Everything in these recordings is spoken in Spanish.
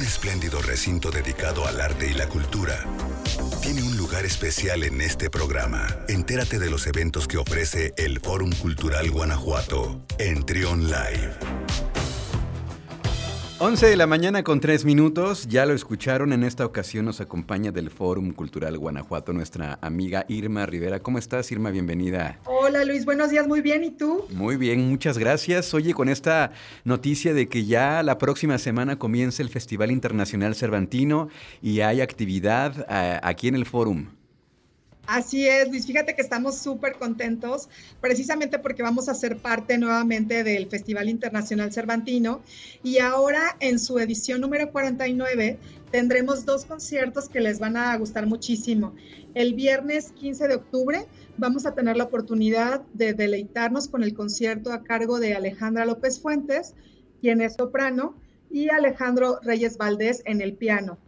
un espléndido recinto dedicado al arte y la cultura, tiene un lugar especial en este programa. Entérate de los eventos que ofrece el Fórum Cultural Guanajuato en Trion Live. 11 de la mañana con 3 minutos, ya lo escucharon, en esta ocasión nos acompaña del Fórum Cultural Guanajuato nuestra amiga Irma Rivera. ¿Cómo estás Irma? Bienvenida. Hola Luis, buenos días, muy bien, ¿y tú? Muy bien, muchas gracias. Oye, con esta noticia de que ya la próxima semana comienza el Festival Internacional Cervantino y hay actividad eh, aquí en el Fórum. Así es, Luis. Fíjate que estamos súper contentos, precisamente porque vamos a ser parte nuevamente del Festival Internacional Cervantino. Y ahora en su edición número 49 tendremos dos conciertos que les van a gustar muchísimo. El viernes 15 de octubre vamos a tener la oportunidad de deleitarnos con el concierto a cargo de Alejandra López Fuentes, quien es soprano, y Alejandro Reyes Valdés en el piano.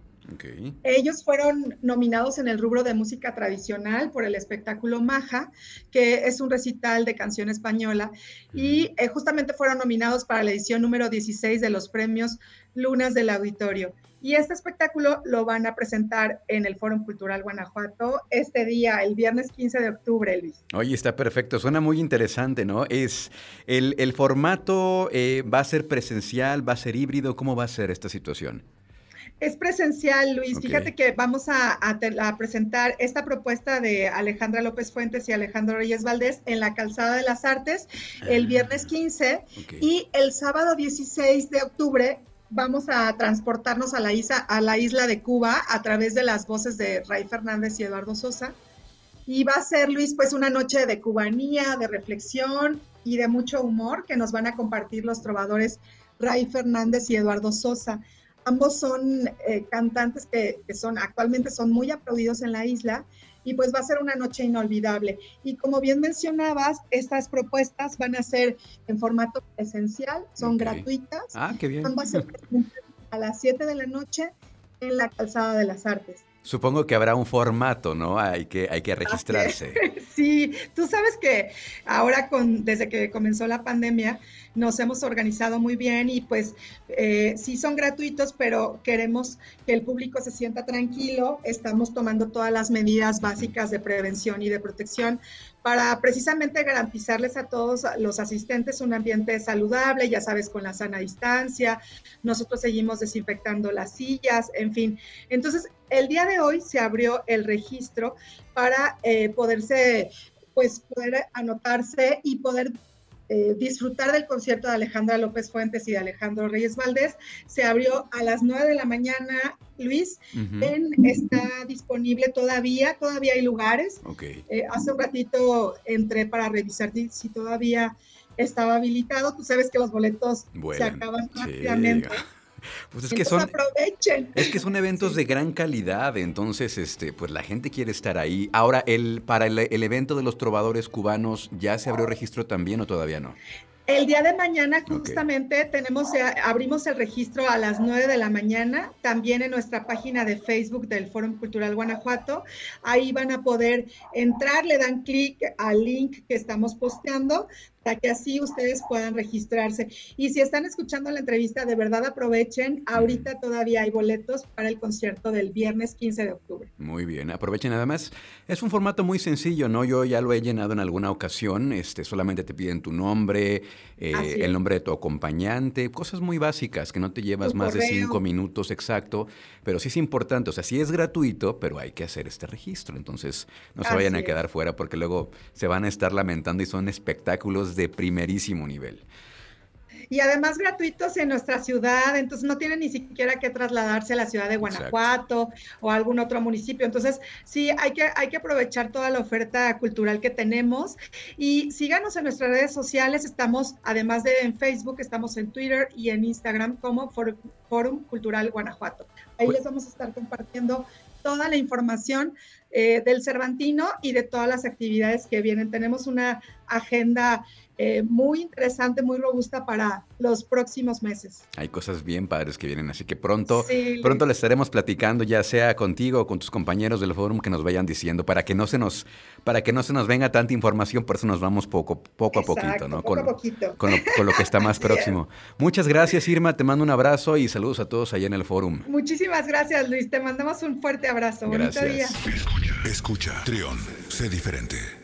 Ellos fueron nominados en el rubro de música tradicional por el espectáculo Maja, que es un recital de canción española, y eh, justamente fueron nominados para la edición número 16 de los premios Lunas del Auditorio. Y este espectáculo lo van a presentar en el Foro Cultural Guanajuato este día, el viernes 15 de octubre, Luis. Oye, está perfecto, suena muy interesante, ¿no? Es el, formato eh, va a ser presencial, va a ser híbrido, ¿cómo va a ser esta situación? Es presencial, Luis. Fíjate que vamos a, presentar esta propuesta de Alejandra López Fuentes y Alejandro Reyes Valdés en la Calzada de las Artes el ah, viernes 15 y el sábado 16 de octubre vamos a transportarnos a la, isla, a la isla de Cuba a través de las voces de Ray Fernández y Eduardo Sosa. Y va a ser, Luis, pues una noche de cubanía, de reflexión y de mucho humor que nos van a compartir los trovadores Ray Fernández y Eduardo Sosa. Ambos son eh, cantantes que, son actualmente son muy aplaudidos en la isla y pues va a ser una noche inolvidable. Y como bien mencionabas, estas propuestas van a ser en formato esencial, son gratuitas. Ah, qué bien. Van a ser a las 7 de la noche en la Calzada de las Artes. Supongo que habrá un formato, ¿no? Hay que, hay que registrarse. Sí, tú sabes que ahora con, desde que comenzó la pandemia, nos hemos organizado muy bien y pues eh, sí son gratuitos, pero queremos que el público se sienta tranquilo. Estamos tomando todas las medidas básicas de prevención y de protección para precisamente garantizarles a todos los asistentes un ambiente saludable, ya sabes, con la sana distancia. Nosotros seguimos desinfectando las sillas, en fin. Entonces, el día de hoy se abrió el registro para eh, poderse, pues, poder anotarse y poder eh, disfrutar del concierto de Alejandra López Fuentes y de Alejandro Reyes Valdés. Se abrió a las 9 de la mañana, Luis. está disponible todavía, todavía hay lugares. Eh, hace un ratito entré para revisar si todavía estaba habilitado. Tú sabes que los boletos se acaban rápidamente. Pues es que son aprovechen. Es que son eventos de gran calidad, entonces este pues la gente quiere estar ahí. Ahora el para el, evento de los trovadores cubanos ya se abrió registro también o todavía no? El día de mañana justamente tenemos, eh, abrimos el registro a las 9 de la mañana, también en nuestra página de Facebook del Foro Cultural Guanajuato. Ahí van a poder entrar, le dan clic al link que estamos posteando para que así ustedes puedan registrarse. Y si están escuchando la entrevista, de verdad aprovechen. Ahorita todavía hay boletos para el concierto del viernes 15 de octubre. Muy bien, aprovechen. Además, es un formato muy sencillo, ¿no? Yo ya lo he llenado en alguna ocasión. Este, solamente te piden tu nombre, eh, el nombre de tu acompañante, cosas muy básicas que no te llevas más de cinco minutos exacto. Pero sí es importante, o sea, sí es gratuito, pero hay que hacer este registro. Entonces, no se vayan a quedar fuera porque luego se van a estar lamentando y son espectáculos de primerísimo nivel. Y además gratuitos en nuestra ciudad, entonces no tienen ni siquiera que trasladarse a la ciudad de Guanajuato o a algún otro municipio. Entonces, sí, hay que, hay que aprovechar toda la oferta cultural que tenemos y síganos en nuestras redes sociales. Estamos, además de en Facebook, estamos en Twitter y en Instagram como Forum Cultural Guanajuato. Ahí les vamos a estar compartiendo toda la información eh, del Cervantino y de todas las actividades que vienen. Tenemos una agenda eh, muy interesante, muy robusta para los próximos meses. Hay cosas bien padres que vienen, así que pronto, pronto le estaremos platicando, ya sea contigo o con tus compañeros del foro que nos vayan diciendo, para que no se nos, para que no se nos venga tanta información, por eso nos vamos poco, poco a poquito, ¿no? con, poquito. Con, lo, que está más próximo. Muchas gracias, Irma, te mando un abrazo y saludos a todos allá en el foro. Muchísimas gracias, Luis, te mandamos un fuerte abrazo. Bonito día. Escucha, escucha, Trión, sé diferente.